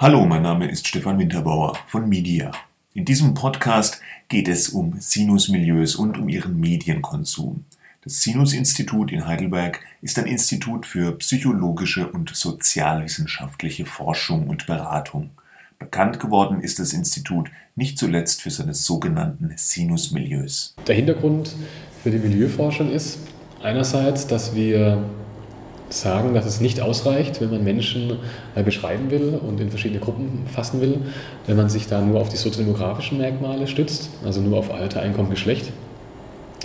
Hallo, mein Name ist Stefan Winterbauer von Media. In diesem Podcast geht es um Sinusmilieus und um ihren Medienkonsum. Das Sinus-Institut in Heidelberg ist ein Institut für psychologische und sozialwissenschaftliche Forschung und Beratung. Bekannt geworden ist das Institut nicht zuletzt für seine sogenannten Sinusmilieus. Der Hintergrund für die Milieuforschung ist einerseits, dass wir sagen, dass es nicht ausreicht, wenn man Menschen äh, beschreiben will und in verschiedene Gruppen fassen will, wenn man sich da nur auf die soziodemografischen Merkmale stützt, also nur auf Alter, Einkommen, Geschlecht,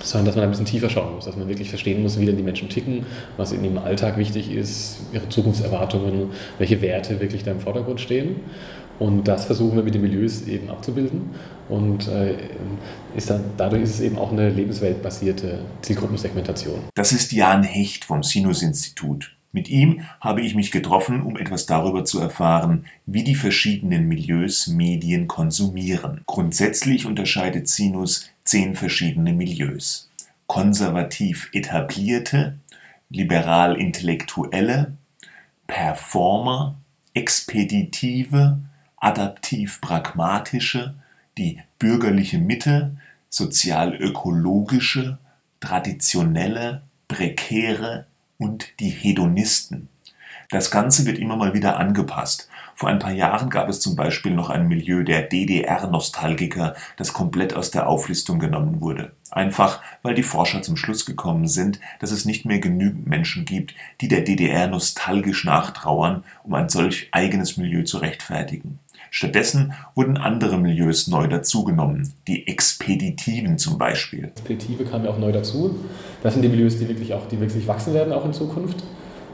sondern dass man ein bisschen tiefer schauen muss, dass man wirklich verstehen muss, wie denn die Menschen ticken, was in ihrem Alltag wichtig ist, ihre Zukunftserwartungen, welche Werte wirklich da im Vordergrund stehen. Und das versuchen wir mit den Milieus eben abzubilden. Und äh, ist dann, dadurch ist es eben auch eine lebensweltbasierte Zielgruppensegmentation. Das ist Jan Hecht vom Sinus-Institut. Mit ihm habe ich mich getroffen, um etwas darüber zu erfahren, wie die verschiedenen Milieus Medien konsumieren. Grundsätzlich unterscheidet Sinus zehn verschiedene Milieus. Konservativ etablierte, liberal intellektuelle, Performer, expeditive, adaptiv-pragmatische, die bürgerliche Mitte, sozial-ökologische, traditionelle, prekäre und die Hedonisten. Das Ganze wird immer mal wieder angepasst. Vor ein paar Jahren gab es zum Beispiel noch ein Milieu der DDR-Nostalgiker, das komplett aus der Auflistung genommen wurde. Einfach, weil die Forscher zum Schluss gekommen sind, dass es nicht mehr genügend Menschen gibt, die der DDR nostalgisch nachtrauern, um ein solch eigenes Milieu zu rechtfertigen. Stattdessen wurden andere Milieus neu dazugenommen, die Expeditiven zum Beispiel. Expeditive kamen ja auch neu dazu. Das sind die Milieus, die wirklich auch, die wirklich wachsen werden, auch in Zukunft.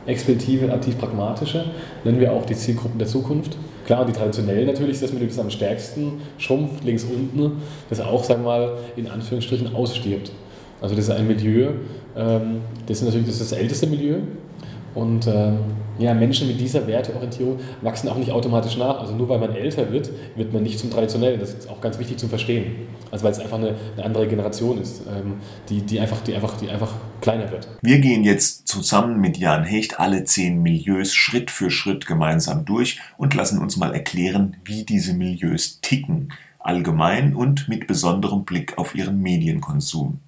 Expeditive, aktiv-pragmatische nennen wir auch die Zielgruppen der Zukunft. Klar, die traditionellen natürlich ist das Milieu, das am stärksten schrumpft, links unten, das auch, sagen wir mal, in Anführungsstrichen ausstirbt. Also das ist ein Milieu, ähm, das ist natürlich das, ist das älteste Milieu und ähm, ja, Menschen mit dieser Werteorientierung wachsen auch nicht automatisch nach. Also nur weil man älter wird, wird man nicht zum Traditionellen. Das ist auch ganz wichtig zum Verstehen. Also weil es einfach eine, eine andere Generation ist, ähm, die, die, einfach, die, einfach, die einfach kleiner wird. Wir gehen jetzt zusammen mit Jan Hecht alle zehn Milieus Schritt für Schritt gemeinsam durch und lassen uns mal erklären, wie diese Milieus ticken, allgemein und mit besonderem Blick auf ihren Medienkonsum.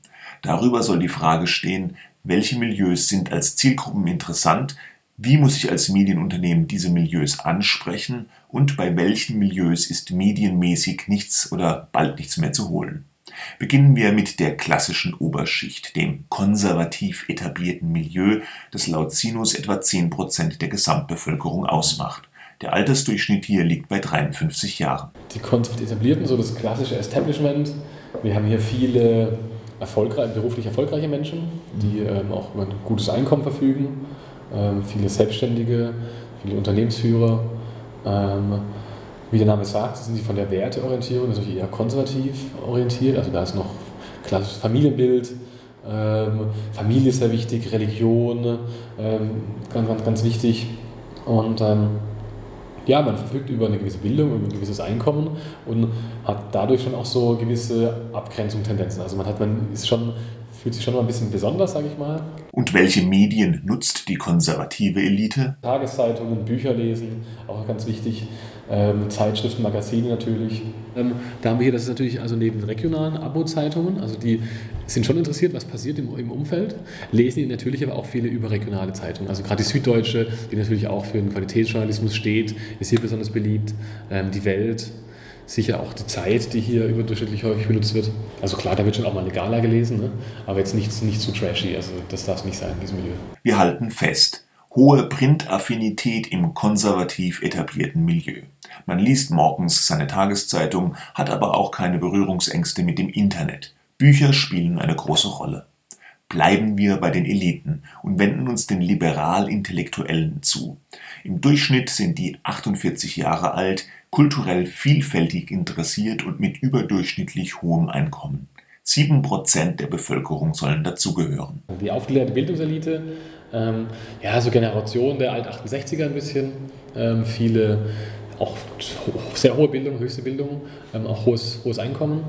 Darüber soll die Frage stehen, welche Milieus sind als Zielgruppen interessant, wie muss ich als Medienunternehmen diese Milieus ansprechen und bei welchen Milieus ist medienmäßig nichts oder bald nichts mehr zu holen? Beginnen wir mit der klassischen Oberschicht, dem konservativ etablierten Milieu, das laut Sinus etwa 10% der Gesamtbevölkerung ausmacht. Der Altersdurchschnitt hier liegt bei 53 Jahren. Die konservativ etablierten, so das klassische Establishment. Wir haben hier viele erfolgreich, beruflich erfolgreiche Menschen, die ähm, auch über ein gutes Einkommen verfügen ähm, viele Selbstständige, viele Unternehmensführer. Ähm, wie der Name sagt, sind sie von der Werteorientierung natürlich eher konservativ orientiert. Also da ist noch klassisches Familienbild, ähm, Familie ist sehr wichtig, Religion, ganz, ganz, ganz wichtig. Und ja, man verfügt über eine gewisse Bildung, über ein gewisses Einkommen und hat dadurch schon auch so gewisse Abgrenzungstendenzen. Also man hat, man ist schon fühlt sich schon mal ein bisschen besonders, sage ich mal. Und welche Medien nutzt die konservative Elite? Tageszeitungen, Bücher lesen, auch ganz wichtig. Ähm, Zeitschriften, Magazine natürlich. Ähm, da haben wir hier, das ist natürlich also neben regionalen Abo-Zeitungen, also die sind schon interessiert, was passiert im, im Umfeld, lesen natürlich aber auch viele überregionale Zeitungen. Also gerade die Süddeutsche, die natürlich auch für den Qualitätsjournalismus steht, ist hier besonders beliebt. Ähm, die Welt, sicher auch die Zeit, die hier überdurchschnittlich häufig benutzt wird. Also klar, da wird schon auch mal eine Gala gelesen, ne? aber jetzt nicht, nicht zu trashy, also das darf nicht sein in diesem Milieu. Wir halten fest, hohe Printaffinität im konservativ etablierten Milieu. Man liest morgens seine Tageszeitung, hat aber auch keine Berührungsängste mit dem Internet. Bücher spielen eine große Rolle. Bleiben wir bei den Eliten und wenden uns den liberal-intellektuellen zu. Im Durchschnitt sind die 48 Jahre alt, kulturell vielfältig interessiert und mit überdurchschnittlich hohem Einkommen. Sieben Prozent der Bevölkerung sollen dazugehören. Die aufgeklärte Bildungselite, ähm, ja, so Generation der Alt-68er ein bisschen, ähm, viele auch sehr hohe Bildung, höchste Bildung, ähm, auch hohes, hohes Einkommen.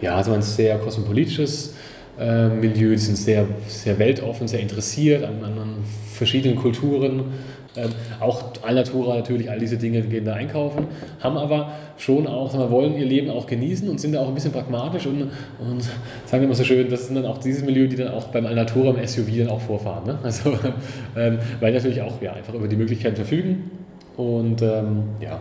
Ja, also ein sehr kosmopolitisches äh, Milieu, sind sehr, sehr weltoffen, sehr interessiert an, an verschiedenen Kulturen Ähm, auch Alnatura natürlich, all diese Dinge gehen da einkaufen, haben aber schon auch, wir, wollen ihr Leben auch genießen und sind da auch ein bisschen pragmatisch und, und sagen immer so schön, das sind dann auch dieses Milieu, die dann auch beim Alnatura im SUV dann auch vorfahren. Ne? Also, ähm, weil natürlich auch ja, einfach über die Möglichkeiten verfügen und ähm, ja,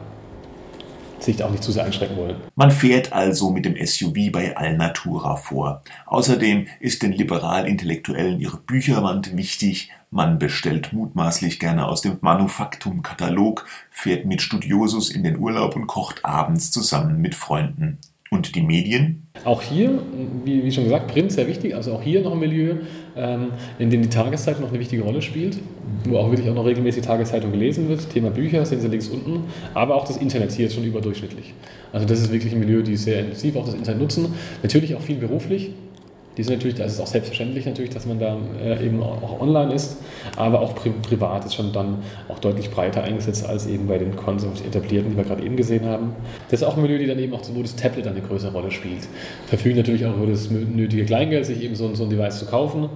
sich auch nicht zu sehr einschränken wollen. Man fährt also mit dem SUV bei Alnatura vor. Außerdem ist den liberal-Intellektuellen ihre Bücherwand wichtig. Man bestellt mutmaßlich gerne aus dem Manufaktum-Katalog, fährt mit Studiosus in den Urlaub und kocht abends zusammen mit Freunden. Und die Medien? Auch hier, wie, wie, schon gesagt, Print sehr wichtig, also auch hier noch ein Milieu, ähm, in dem die Tageszeitung noch eine wichtige Rolle spielt, wo auch wirklich auch noch regelmäßig die Tageszeitung gelesen wird. Thema Bücher sehen Sie links unten, aber auch das Internet hier ist schon überdurchschnittlich. Also das ist wirklich ein Milieu, die sehr intensiv auch das Internet nutzen. Natürlich auch viel beruflich, die sind natürlich, ist es auch selbstverständlich natürlich, dass man da äh, eben auch online ist, aber auch pri privat ist schon dann auch deutlich breiter eingesetzt als eben bei den konservativ etablierten, die wir gerade eben gesehen haben. Das ist auch ein Milieu, die dann eben auch, wo das Tablet eine größere Rolle spielt. Verfügen natürlich auch über das nötige Kleingeld, sich eben so, so ein Device zu kaufen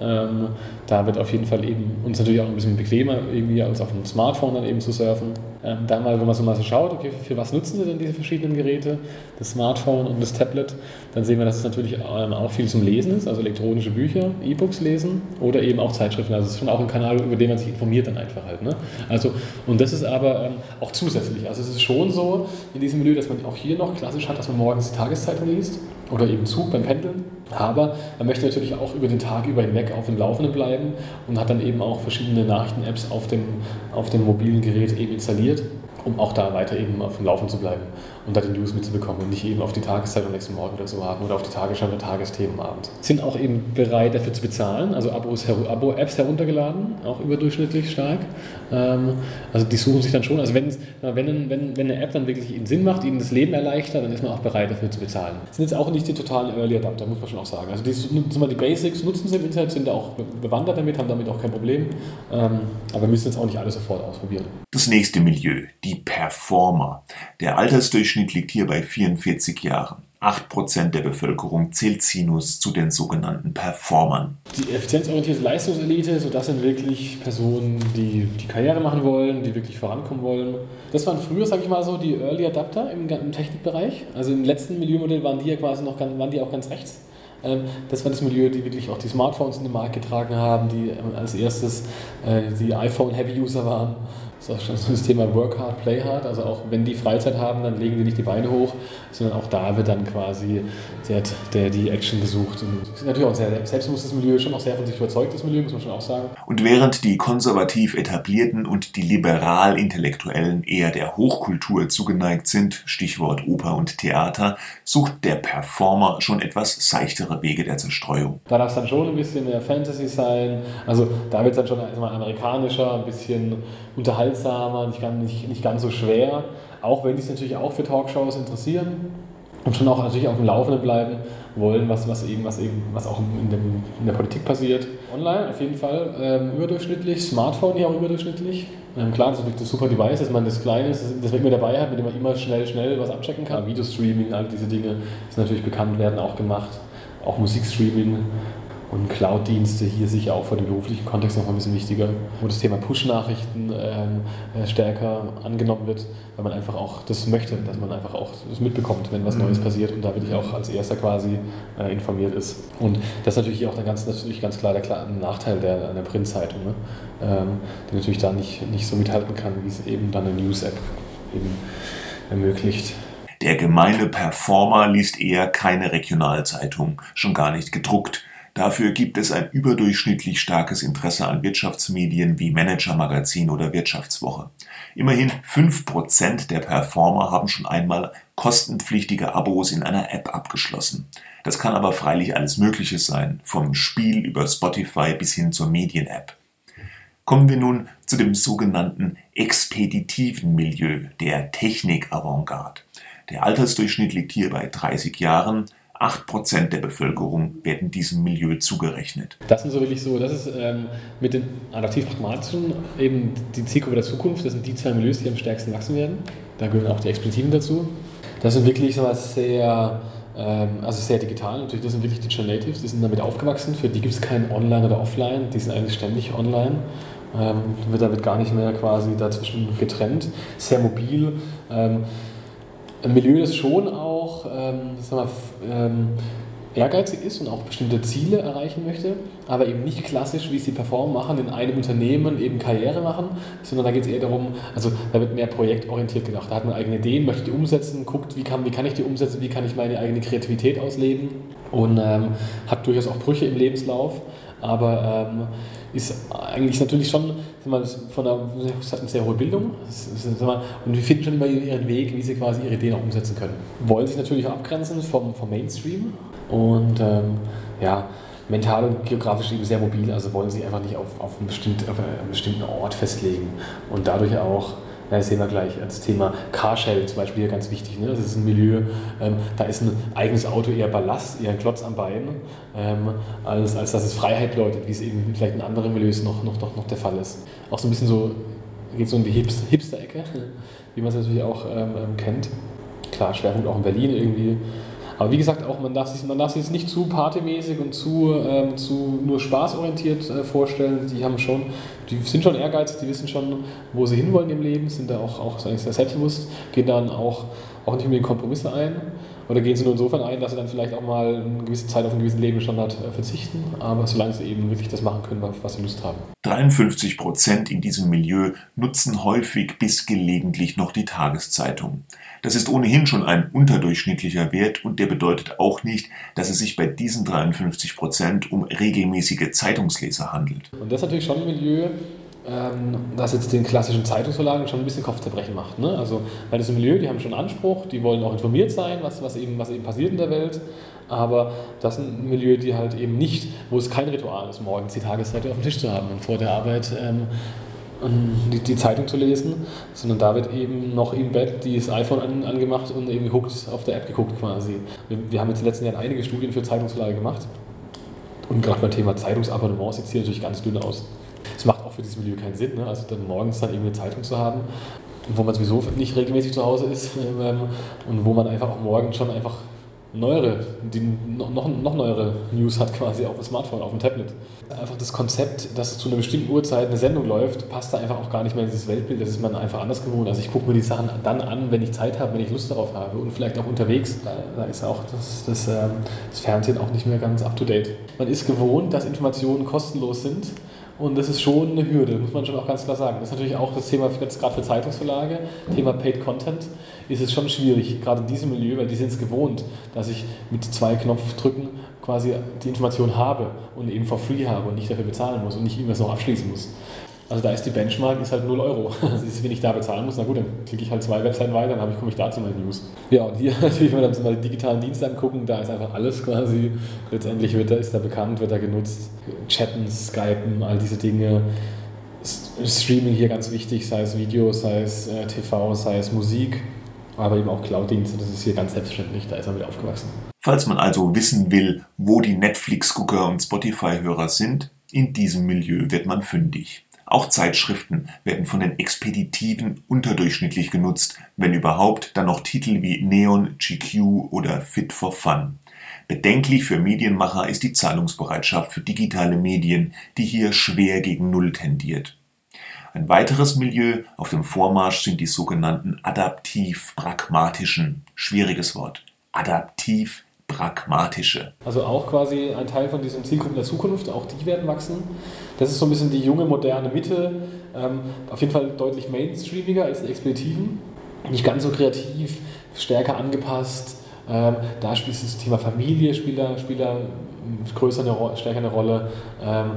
ähm, da wird auf jeden Fall eben uns natürlich auch ein bisschen bequemer, irgendwie als auf dem Smartphone dann eben zu surfen. Ähm, dann mal, wenn man so mal so schaut, okay, für was nutzen sie denn diese verschiedenen Geräte, das Smartphone und das Tablet, dann sehen wir, dass es natürlich ähm, auch viel zum Lesen ist, also elektronische Bücher, E-Books lesen oder eben auch Zeitschriften. Also es ist schon auch ein Kanal, über den man sich informiert dann einfach halt. Ne? Also, und das ist aber ähm, auch zusätzlich. Also es ist schon so in diesem Milieu, dass man auch hier noch klassisch hat, dass man morgens die Tageszeitung liest oder eben Zug beim Pendeln. Aber man möchte natürlich auch über den Tag über hinweg auf dem Laufenden bleiben und hat dann eben auch verschiedene Nachrichten-Apps auf dem, auf dem mobilen Gerät eben installiert um auch da weiter eben auf dem Laufen zu bleiben und da die News mitzubekommen und nicht eben auf die Tageszeit am nächsten Morgen oder so warten oder auf die Tagesschau oder Tagesthemen abends. Sind auch eben bereit dafür zu bezahlen, also Abos, Abo-Apps heruntergeladen, auch überdurchschnittlich stark. Ähm, also die suchen sich dann schon, also wenn, wenn, wenn, wenn eine App dann wirklich ihnen Sinn macht, ihnen das Leben erleichtert, dann ist man auch bereit dafür zu bezahlen. Das sind jetzt auch nicht die totalen Early Adapter, muss man schon auch sagen. Also die, die Basics nutzen sie im Internet, sind auch bewandert damit, haben damit auch kein Problem, ähm, aber müssen jetzt auch nicht alles sofort ausprobieren. Das nächste Milieu, die Performer. Der Altersdurchschnitt liegt hier bei 44 Jahren. 8% der Bevölkerung zählt Sinus zu den sogenannten Performern. Die effizienzorientierte Leistungselite, so das sind wirklich Personen, die die Karriere machen wollen, die wirklich vorankommen wollen. Das waren früher, sage ich mal so, die Early Adapter im, im Technikbereich. Also im letzten Milieumodell waren die ja quasi noch waren die auch ganz rechts. Ähm, das war das Milieu, die wirklich auch die Smartphones in den Markt getragen haben, die ähm, als erstes äh, die iPhone-Heavy-User waren das ist auch schon so das Thema Work hard, play hard. Also auch wenn die Freizeit haben, dann legen die nicht die Beine hoch, sondern auch da wird dann quasi der, der die Action gesucht. Und natürlich auch sehr selbstbewusstes Milieu, schon auch sehr von sich überzeugtes Milieu, muss man schon auch sagen. Und während die konservativ etablierten und die liberal-intellektuellen eher der Hochkultur zugeneigt sind, Stichwort Oper und Theater, sucht der Performer schon etwas seichtere Wege der Zerstreuung. Da darf es dann schon ein bisschen mehr Fantasy sein. Also da wird es dann schon erstmal amerikanischer, ein bisschen unterhaltsamer, nicht, nicht, nicht ganz so schwer. Auch wenn die sich natürlich auch für Talkshows interessieren und schon auch natürlich auf dem Laufenden bleiben wollen, was, was, eben, was, eben, was auch in, dem, in der Politik passiert. Online auf jeden Fall ähm, überdurchschnittlich, Smartphone hier auch überdurchschnittlich. Ähm, klar, das ist das super Device, dass man das Kleine ist, das man immer dabei hat, mit dem man immer schnell, schnell was abchecken kann. Videostreaming, all diese Dinge, die natürlich bekannt werden, auch gemacht. Auch Musikstreaming und Cloud-Dienste hier sicher auch vor dem beruflichen Kontext noch ein bisschen wichtiger, wo das Thema Push-Nachrichten ähm, äh, stärker angenommen wird, weil man einfach auch das möchte, dass man einfach auch das mitbekommt, wenn was Neues mhm. passiert und da wirklich auch als Erster quasi äh, informiert ist. Und das ist natürlich auch dann ganz, natürlich ganz klar der ein Nachteil der, der Printzeitung, ne? ähm, die natürlich da nicht, nicht so mithalten kann, wie es eben dann eine News-App eben ermöglicht. Der gemeine Performer liest eher keine Regionalzeitung, schon gar nicht gedruckt. Dafür gibt es ein überdurchschnittlich starkes Interesse an Wirtschaftsmedien wie Manager Magazin oder Wirtschaftswoche. Immerhin 5% der Performer haben schon einmal kostenpflichtige Abos in einer App abgeschlossen. Das kann aber freilich alles Mögliche sein, vom Spiel über Spotify bis hin zur Medien-App. Kommen wir nun zu dem sogenannten expeditiven Milieu der Technik-Avantgarde. Der Altersdurchschnitt liegt hier bei 30 Jahren, 8% der Bevölkerung werden diesem Milieu zugerechnet. Das sind so wirklich so, das ist ähm, mit den adaptiv-pragmatischen eben die Zielgruppe der Zukunft, das sind die zwei Milieus, die am stärksten wachsen werden. Da gehören auch die Expeditiven dazu. Das sind wirklich so was sehr, ähm, also sehr digital, natürlich, das sind wirklich Digital Natives, die sind damit aufgewachsen, für die gibt es kein Online oder Offline, die sind eigentlich ständig online Ähm, wird damit gar nicht mehr quasi dazwischen getrennt. Sehr mobil. Ähm, ein Milieu, das schon auch ähm, sag mal, ähm, ehrgeizig ist und auch bestimmte Ziele erreichen möchte, aber eben nicht klassisch, wie sie Perform machen, in einem Unternehmen eben Karriere machen, sondern da geht es eher darum, also da wird mehr projektorientiert gedacht. Da hat man eigene Ideen, möchte die umsetzen, guckt, wie kann, wie kann ich die umsetzen, wie kann ich meine eigene Kreativität ausleben und ähm, hat durchaus auch Brüche im Lebenslauf, aber ähm, ist eigentlich natürlich schon mal, von einer, eine sehr hohe Bildung. Und wir finden schon immer ihren Weg, wie sie quasi ihre Ideen auch umsetzen können. Wollen sich natürlich auch abgrenzen vom, vom Mainstream. Und ähm, ja, mental und geografisch eben sehr mobil, also wollen sie einfach nicht auf, auf, einen, bestimmten, auf einen bestimmten Ort festlegen. Und dadurch auch das sehen wir gleich als Thema Carsharing zum Beispiel hier ganz wichtig. Ne? Das ist ein Milieu, ähm, da ist ein eigenes Auto eher Ballast, eher ein Klotz am Bein, ähm, als, als dass es Freiheit bedeutet, wie es eben vielleicht in anderen Milieus noch, noch, noch, noch der Fall ist. Auch so ein bisschen so, geht so in die Hipster-Ecke, wie man es natürlich auch ähm, ähm, kennt. Klar, Schwerpunkt auch in Berlin irgendwie. Aber wie gesagt, auch man darf sich, man darf sich nicht zu partymäßig und zu, ähm, zu nur spaßorientiert äh, vorstellen. Die haben schon, die sind schon ehrgeizig, die wissen schon, wo sie hinwollen im Leben, sind da auch, auch sehr selbstbewusst, gehen dann auch, auch nicht unbedingt Kompromisse ein. Oder gehen sie nur insofern ein, dass sie dann vielleicht auch mal eine gewisse Zeit auf einen gewissen Lebensstandard äh, verzichten, aber solange sie eben wirklich das machen können, was sie Lust haben. 53 Prozent in diesem Milieu nutzen häufig bis gelegentlich noch die Tageszeitung. Das ist ohnehin schon ein unterdurchschnittlicher Wert und der bedeutet auch nicht, dass es sich bei diesen 53 Prozent um regelmäßige Zeitungsleser handelt. Und das ist natürlich schon ein Milieu, das jetzt den klassischen Zeitungsverlagen schon ein bisschen Kopfzerbrechen macht. Ne? Also, weil das ist ein Milieu, die haben schon Anspruch, die wollen auch informiert sein, was, was, eben, was eben passiert in der Welt. Aber das ist ein Milieu, die halt eben nicht, wo es kein Ritual ist, morgens die Tageszeitung auf dem Tisch zu haben und vor der Arbeit ähm, die, die, Zeitung zu lesen, sondern da wird eben noch im Bett das iPhone an, angemacht und eben geguckt, auf der App geguckt quasi. Wir, wir haben jetzt in den letzten Jahren einige Studien für Zeitungsverlage gemacht und gerade beim Thema Zeitungsabonnement sieht es hier natürlich ganz dünn aus. Es macht auch für dieses Milieu keinen Sinn, ne? also dann morgens dann eben eine Zeitung zu haben, wo man sowieso nicht regelmäßig zu Hause ist ähm, und wo man einfach auch morgens schon einfach neuere, die noch, noch, noch neuere News hat quasi auf dem Smartphone, auf dem Tablet. Einfach das Konzept, dass zu einer bestimmten Uhrzeit eine Sendung läuft, passt da einfach auch gar nicht mehr in dieses Weltbild. Das ist man einfach anders gewohnt. Also ich gucke mir die Sachen dann an, wenn ich Zeit habe, wenn ich Lust darauf habe und vielleicht auch unterwegs. Da, da ist auch das, das, ähm, das Fernsehen auch nicht mehr ganz up-to-date. Man ist gewohnt, dass Informationen kostenlos sind und das ist schon eine Hürde, muss man schon auch ganz klar sagen. Das ist natürlich auch das Thema, gerade für Zeitungsverlage, Thema Paid Content, ist es schon schwierig, gerade in diesem Milieu, weil die sind es gewohnt, dass ich mit zwei Knopfdrücken quasi die Information habe und eben for free habe und nicht dafür bezahlen muss und nicht irgendwas noch abschließen muss. Also da ist die Benchmark ist halt 0 Euro. Also wenn ich da bezahlen muss, na gut, dann klicke ich halt zwei Webseiten weiter, dann komme ich da zu meinen News. Ja, und hier natürlich, wenn wir dann mal die digitalen Dienste angucken, da ist einfach alles quasi, letztendlich wird da, ist da bekannt, wird da genutzt, chatten, skypen, all diese Dinge. Streaming hier ganz wichtig, sei es Video, sei es äh, TV, sei es Musik, aber eben auch Cloud-Dienste, das ist hier ganz selbstverständlich, da ist man mit aufgewachsen. Falls man also wissen will, wo die Netflix-Gucker und Spotify-Hörer sind, in diesem Milieu wird man fündig. Auch Zeitschriften werden von den Expeditiven unterdurchschnittlich genutzt, wenn überhaupt, dann noch Titel wie Neon, GQ oder Fit for Fun. Bedenklich für Medienmacher ist die Zahlungsbereitschaft für digitale Medien, die hier schwer gegen Null tendiert. Ein weiteres Milieu auf dem Vormarsch sind die sogenannten adaptiv-pragmatischen, schwieriges Wort, adaptiv pragmatische. Also auch quasi ein Teil von diesen Zielgruppen der Zukunft, auch die werden wachsen. Das ist so ein bisschen die junge, moderne Mitte, ähm, auf jeden Fall deutlich mainstreamiger als die Expeditiven, nicht ganz so kreativ, stärker angepasst. Ähm, da spielt das Thema Familie spielt da, spielt da größer eine, stärker eine Rolle. Ähm,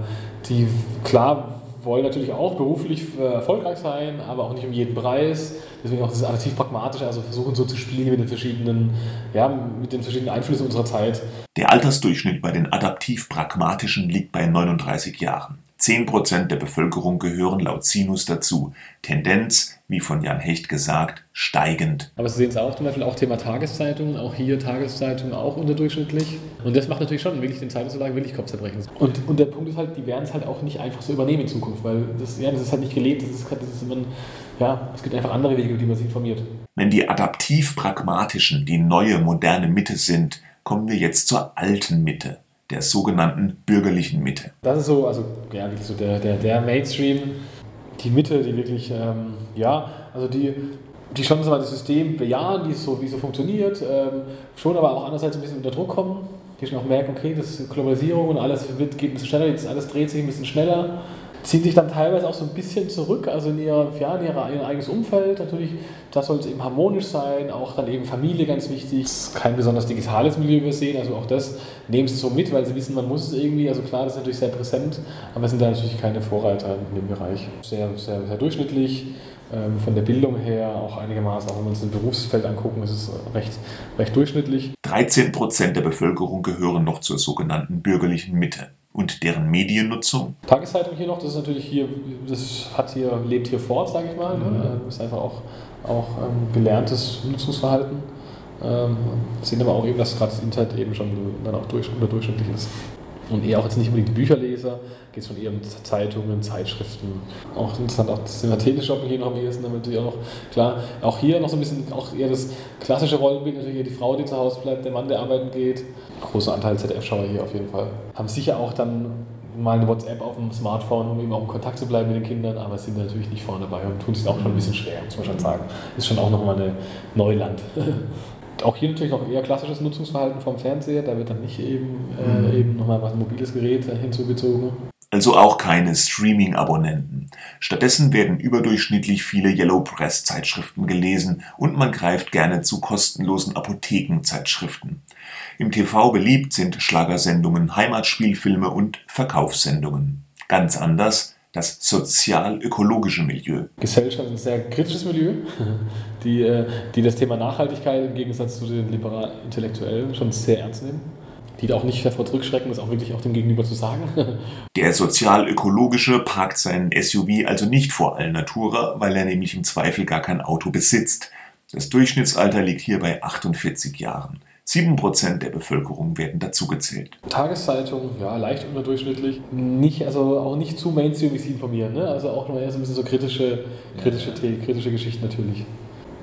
die klar wollen natürlich auch beruflich erfolgreich sein, aber auch nicht um jeden Preis. Deswegen auch das adaptiv pragmatisch, also versuchen so zu spielen mit den verschiedenen, ja, mit den verschiedenen Einflüssen unserer Zeit. Der Altersdurchschnitt bei den adaptiv pragmatischen liegt bei 39 Jahren. 10% der Bevölkerung gehören laut Sinus dazu. Tendenz, wie von Jan Hecht gesagt, steigend. Aber Sie sehen es auch zum Beispiel auch Thema Tageszeitungen, auch hier Tageszeitungen auch unterdurchschnittlich. Und das macht natürlich schon wirklich den Zeitungsverlag wirklich Kopfzerbrechen. Und, und der Punkt ist halt, die werden es halt auch nicht einfach so übernehmen in Zukunft, weil das, ja, das ist halt nicht gelebt, das ist, das ist immer, ja, es gibt einfach andere Wege, wie man sich informiert. Wenn die adaptiv-pragmatischen die neue moderne Mitte sind, kommen wir jetzt zur alten Mitte der sogenannten bürgerlichen Mitte. Das ist so, also ja, so der, der, der Mainstream, die Mitte, die wirklich, ähm, ja, also die, die schon so das System bejahen, wie es so, wie so funktioniert, ähm, schon aber auch andererseits ein bisschen unter Druck kommen, die schon auch merken, okay, das ist Globalisierung und alles wird, geht ein bisschen schneller, jetzt alles dreht sich ein bisschen schneller ziehen sich dann teilweise auch so ein bisschen zurück, also in ihr, ja, in ihr, ihr eigenes Umfeld. Natürlich, das soll es eben harmonisch sein, auch dann eben Familie ganz wichtig. Kein besonders digitales Milieu übersehen, also auch das nehmen sie so mit, weil sie wissen, man muss es irgendwie. Also klar, das ist natürlich sehr präsent, aber sind da natürlich keine Vorreiter in dem Bereich. Sehr, sehr, sehr durchschnittlich. Ähm, von der Bildung her auch einigermaßen, auch wenn wir uns das Berufsfeld angucken, ist es recht, recht durchschnittlich. 13 Prozent der Bevölkerung gehören noch zur sogenannten bürgerlichen Mitte und deren Mediennutzung? Tageszeitung hier noch, das ist natürlich hier, das hat hier, lebt hier fort, sage ich mal. Ne? Mhm. Ne? Ist einfach auch, auch ähm, gelerntes Nutzungsverhalten. Ähm, sehen aber auch eben, dass gerade das Internet eben schon dann auch durch, unterdurchschnittlich ist. Und eher auch jetzt nicht unbedingt Bücherleser, geht es schon eher um Zeitungen, Zeitschriften. Auch interessant, auch das Thema Teleshopping hier noch am ehesten, damit natürlich auch noch, klar, auch hier noch so ein bisschen, auch eher das klassische Rollenbild, natürlich die Frau, die zu Hause bleibt, der Mann, der arbeiten geht. Großer Anteil ZDF-Schauer hier auf jeden Fall. Haben sicher auch dann mal eine WhatsApp auf dem Smartphone, um eben auch in Kontakt zu bleiben mit den Kindern, aber sind natürlich nicht vorne dabei und tun sich auch schon ein bisschen schwer, muss man schon sagen. Ist schon auch nochmal ein Neuland. auch hier natürlich noch eher klassisches Nutzungsverhalten vom Fernseher, da wird dann nicht eben, äh, mhm. eben nochmal was ein mobiles Gerät hinzugezogen. Also auch keine Streaming-Abonnenten. Stattdessen werden überdurchschnittlich viele Yellow Press-Zeitschriften gelesen und man greift gerne zu kostenlosen Apothekenzeitschriften. Im TV beliebt sind Schlagersendungen, Heimatspielfilme und Verkaufssendungen. Ganz anders das sozial-ökologische Milieu. Gesellschaft ist ein sehr kritisches Milieu, die, äh, die das Thema Nachhaltigkeit im Gegensatz zu den liberalen Intellektuellen schon sehr ernst nehmen. Die auch nicht davor zurückschrecken, das auch wirklich auch dem Gegenüber zu sagen. Der sozial-ökologische parkt seinen SUV also nicht vor Allnatura, weil er nämlich im Zweifel gar kein Auto besitzt. Das Durchschnittsalter liegt hier bei 48 Jahren. 7% der Bevölkerung werden dazugezählt. Tageszeitung, ja, leicht unterdurchschnittlich. Nicht, also auch nicht zu Mainstream, wie sie informieren. Ne? Also auch noch eher so ein bisschen so kritische, kritische, kritische Geschichten natürlich.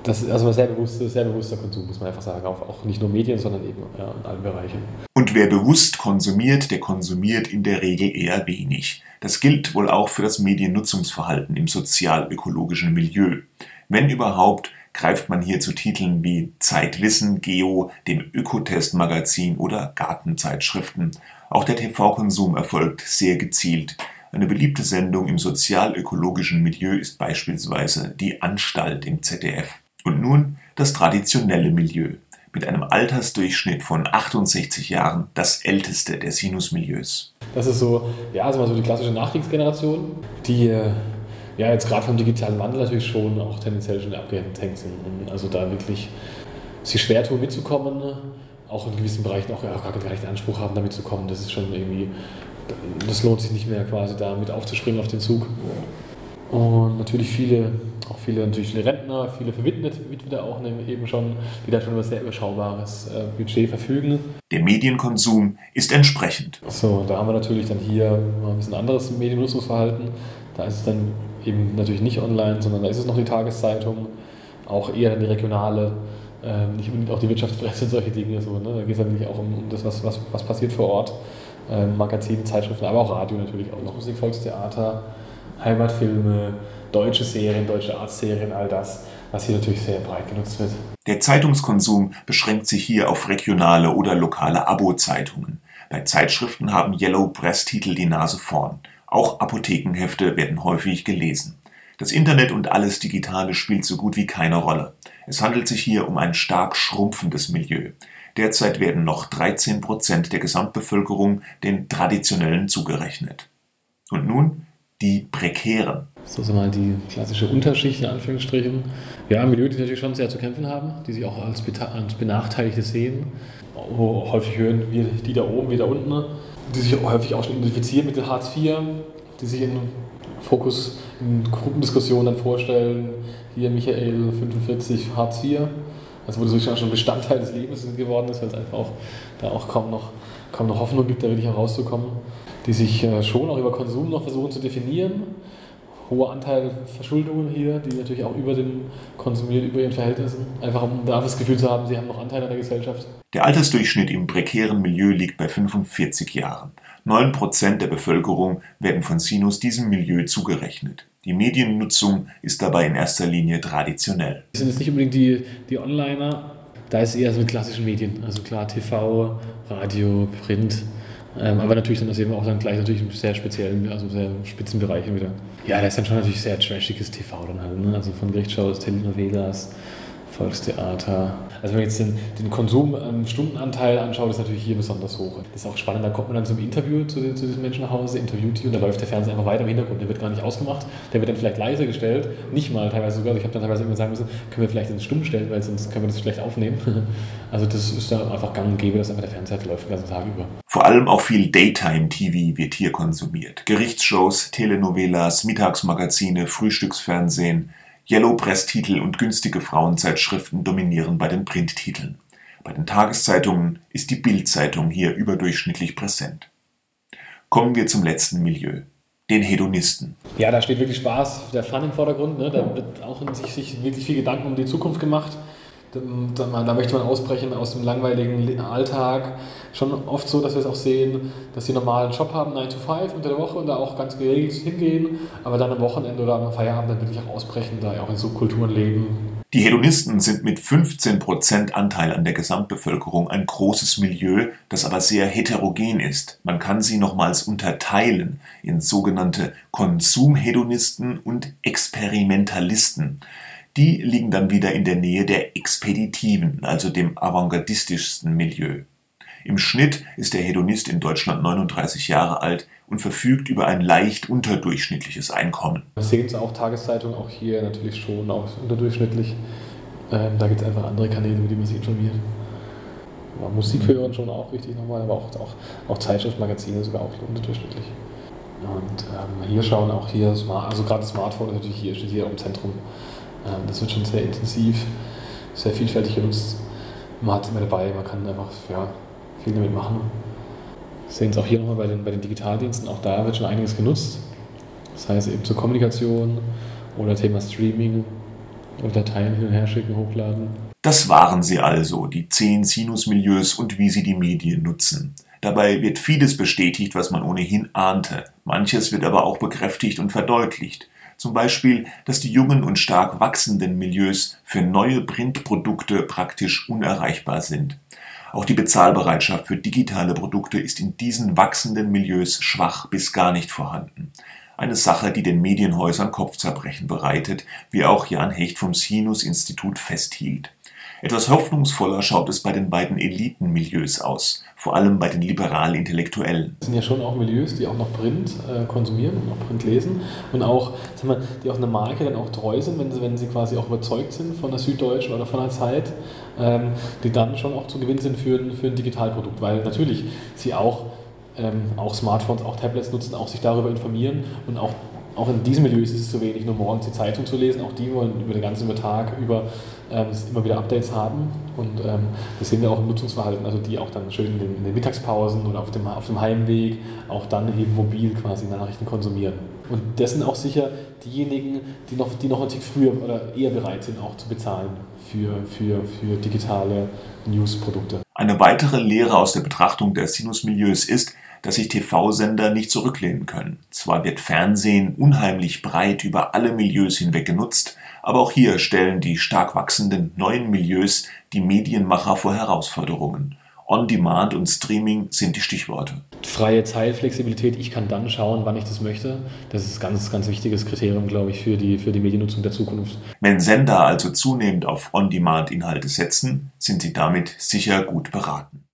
Das ist also ein sehr bewusster, sehr bewusster Konsum, muss man einfach sagen. Auch, auch nicht nur Medien, sondern eben ja, in allen Bereichen. Und wer bewusst konsumiert, der konsumiert in der Regel eher wenig. Das gilt wohl auch für das Mediennutzungsverhalten im sozial-ökologischen Milieu. Wenn überhaupt, greift man hier zu Titeln wie Zeitwissen, Geo, dem Ökotest-Magazin oder Gartenzeitschriften. Auch der TV-Konsum erfolgt sehr gezielt. Eine beliebte Sendung im sozial-ökologischen Milieu ist beispielsweise Die Anstalt im ZDF. Und nun das traditionelle Milieu. Mit einem Altersdurchschnitt von 68 Jahren das älteste der Sinus-Milieus. Das ist so, ja, also mal so die klassische Nachkriegsgeneration, die äh, ja, jetzt gerade vom digitalen Wandel natürlich schon auch tendenziell schon abgehängt sind. Und also da wirklich sich schwer tun mitzukommen, auch in gewissen Bereichen auch, ja, gar keinen rechten Anspruch haben, damit zu kommen. Das ist schon irgendwie, das lohnt sich nicht mehr quasi da mit aufzuspringen auf den Zug. Und natürlich viele, auch viele, natürlich viele Rentner, viele Verwitwete auch eben schon, die da schon über sehr überschaubares äh, Budget verfügen. Der Medienkonsum ist entsprechend. So, da haben wir natürlich dann hier ein bisschen anderes Mediennutzungsverhalten. Da ist es dann eben natürlich nicht online, sondern da ist es noch die Tageszeitung, auch eher die regionale, ähm, nicht unbedingt auch die Wirtschaftspresse und solche Dinge. So, ne? Da geht es dann auch um, um das, was, was, was passiert vor Ort. Ähm, Magazine, Zeitschriften, aber auch Radio natürlich auch noch. Musik, Volkstheater, Heimatfilme, deutsche Serien, deutsche Arztserien, all das, was hier natürlich sehr breit genutzt wird. Der Zeitungskonsum beschränkt sich hier auf regionale oder lokale Abo-Zeitungen. Bei Zeitschriften haben Yellow Press-Titel die Nase vorn. Auch Apothekenhefte werden häufig gelesen. Das Internet und alles Digitale spielt so gut wie keine Rolle. Es handelt sich hier um ein stark schrumpfendes Milieu. Derzeit werden noch 13 Prozent der Gesamtbevölkerung den traditionellen zugerechnet. Und nun die Prekären. So sind mal die klassische Unterschicht in Anführungsstrichen. Ja, Milieu, die natürlich schon sehr zu kämpfen haben, die sich auch als, als Benachteiligte sehen. Häufig hören wir die da oben wie da unten die sich häufig auch schon identifizieren mit den Hartz IV, die sich in Fokus in Gruppendiskussionen dann vorstellen, hier Michael 45 Hartz IV, also wo das wirklich schon Bestandteil des Lebens geworden ist, weil es einfach auch da auch kaum noch, kaum noch Hoffnung gibt, da wirklich herauszukommen, die sich äh, schon auch über Konsum noch versuchen zu definieren, hoher Anteil Verschuldungen hier, die natürlich auch über den konsumieren, über ihren Verhältnissen, einfach um da das Gefühl zu haben, sie haben noch Anteil an der Gesellschaft. Der Altersdurchschnitt im prekären Milieu liegt bei 45 Jahren. 9% der Bevölkerung werden von Sinus diesem Milieu zugerechnet. Die Mediennutzung ist dabei in erster Linie traditionell. Das sind jetzt nicht unbedingt die, die Onliner, da ist es eher so mit klassischen Medien, also klar TV, Radio, Print, ähm, aber natürlich sind das eben auch dann gleich natürlich sehr speziellen, also sehr Spitzenbereiche wieder. Ja, da ist dann schon natürlich sehr trashiges TV dann halt, ne? also von Gerichtsshows, Telenovelas, Volkstheater. Also wenn man jetzt den, den Konsum-Stundenanteil anschaut, ist natürlich hier besonders hoch. Das ist auch spannend, da kommt man dann zum Interview zu, zu diesem Menschen nach Hause, interviewt die und da läuft der Fernseher einfach weiter im Hintergrund. Der wird gar nicht ausgemacht, der wird dann vielleicht leiser gestellt, nicht mal teilweise sogar. Ich habe dann teilweise immer sagen müssen, können wir vielleicht ins Stumm stellen, weil sonst können wir das schlecht aufnehmen. Also das ist da einfach gang und gäbe, dass einfach der Fernseher läuft den ganzen Tag über. Vor allem auch viel Daytime-TV wird hier konsumiert. Gerichtsshows, Telenovelas, Mittagsmagazine, Frühstücksfernsehen, Yellow-Press-Titel und günstige Frauenzeitschriften dominieren bei den Printtiteln. Bei den Tageszeitungen ist die Bild-Zeitung hier überdurchschnittlich präsent. Kommen wir zum letzten Milieu, den Hedonisten. Ja, da steht wirklich Spaß, der Fun im Vordergrund. Ne? Da wird auch in sich, sich wirklich viel Gedanken um die Zukunft gemacht. Da, möchte man ausbrechen aus dem langweiligen Alltag. Schon oft so, dass wir es auch sehen, dass sie normalen Job haben, 9 to 5 unter der Woche und da auch ganz geregelt hingehen, aber dann am Wochenende oder am Feierabend dann wirklich auch ausbrechen, da auch in Subkulturen leben. Die Hedonisten sind mit 15% Anteil an der Gesamtbevölkerung ein großes Milieu, das aber sehr heterogen ist. Man kann sie nochmals unterteilen in sogenannte Konsumhedonisten und Experimentalisten die liegen dann wieder in der Nähe der expeditiven, also dem avantgardistischsten Milieu. Im Schnitt ist der Hedonist in Deutschland 39 Jahre alt und verfügt über ein leicht unterdurchschnittliches Einkommen. Wir sehen es auch Tageszeitungen, auch hier natürlich schon auch unterdurchschnittlich. Ähm, da gibt es einfach andere Kanäle, über die man sich informiert. Aber Musik hören schon auch wichtig nochmal, aber auch, auch, auch Zeitschriftmagazine sogar auch unterdurchschnittlich. Und ähm, hier schauen auch hier, also gerade das Smartphone natürlich hier, steht hier im Zentrum das wird schon sehr intensiv, sehr vielfältig genutzt. Man hat es immer dabei, man kann einfach ja, viel damit machen. Sehen es auch hier nochmal bei den, bei den Digitaldiensten, auch da wird schon einiges genutzt. Das heißt eben zur Kommunikation oder Thema Streaming und Dateien hin und her schicken, hochladen. Das waren sie also, die zehn Sinus-Milieus und wie sie die Medien nutzen. Dabei wird vieles bestätigt, was man ohnehin ahnte. Manches wird aber auch bekräftigt und verdeutlicht. Zum Beispiel, dass die jungen und stark wachsenden Milieus für neue Printprodukte praktisch unerreichbar sind. Auch die Bezahlbereitschaft für digitale Produkte ist in diesen wachsenden Milieus schwach bis gar nicht vorhanden. Eine Sache, die den Medienhäusern Kopfzerbrechen bereitet, wie auch Jan Hecht vom Sinus-Institut festhielt. Etwas hoffnungsvoller schaut es bei den beiden Elitenmilieus aus, vor allem bei den liberal-Intellektuellen. Das sind ja schon auch Milieus, die auch noch Print äh, konsumieren und auch Print lesen und auch, sagen wir, die auch eine Marke dann auch treu sind, wenn sie, wenn sie quasi auch überzeugt sind von der Süddeutschen oder von der Zeit, ähm, die dann schon auch zu gewinnen sind für, für ein Digitalprodukt, weil natürlich sie auch ähm, auch Smartphones, auch Tablets nutzen, auch sich darüber informieren und auch auch in diesem Milieu ist es zu wenig, nur morgens die Zeitung zu lesen. Auch die wollen über den ganzen Tag über ähm, immer wieder Updates haben. Und ähm, das sehen wir auch im Nutzungsverhalten, also die auch dann schön in den, in den, Mittagspausen oder auf dem, auf dem Heimweg auch dann eben mobil quasi Nachrichten konsumieren. Und das sind auch sicher diejenigen, die noch, die noch natürlich früher oder eher bereit sind, auch zu bezahlen für, für, für digitale Newsprodukte. Eine weitere Lehre aus der Betrachtung der Sinusmilieus ist, dass sich TV-Sender nicht zurücklehnen können. Zwar wird Fernsehen unheimlich breit über alle Milieus hinweg genutzt, aber auch hier stellen die stark wachsenden neuen Milieus die Medienmacher vor Herausforderungen. On-Demand und Streaming sind die Stichworte. Freie Zeitflexibilität, ich kann dann schauen, wann ich das möchte. Das ist ein ganz, ganz wichtiges Kriterium, glaube ich, für die, für die Mediennutzung der Zukunft. Wenn Sender also zunehmend auf On-Demand-Inhalte setzen, sind sie damit sicher gut beraten.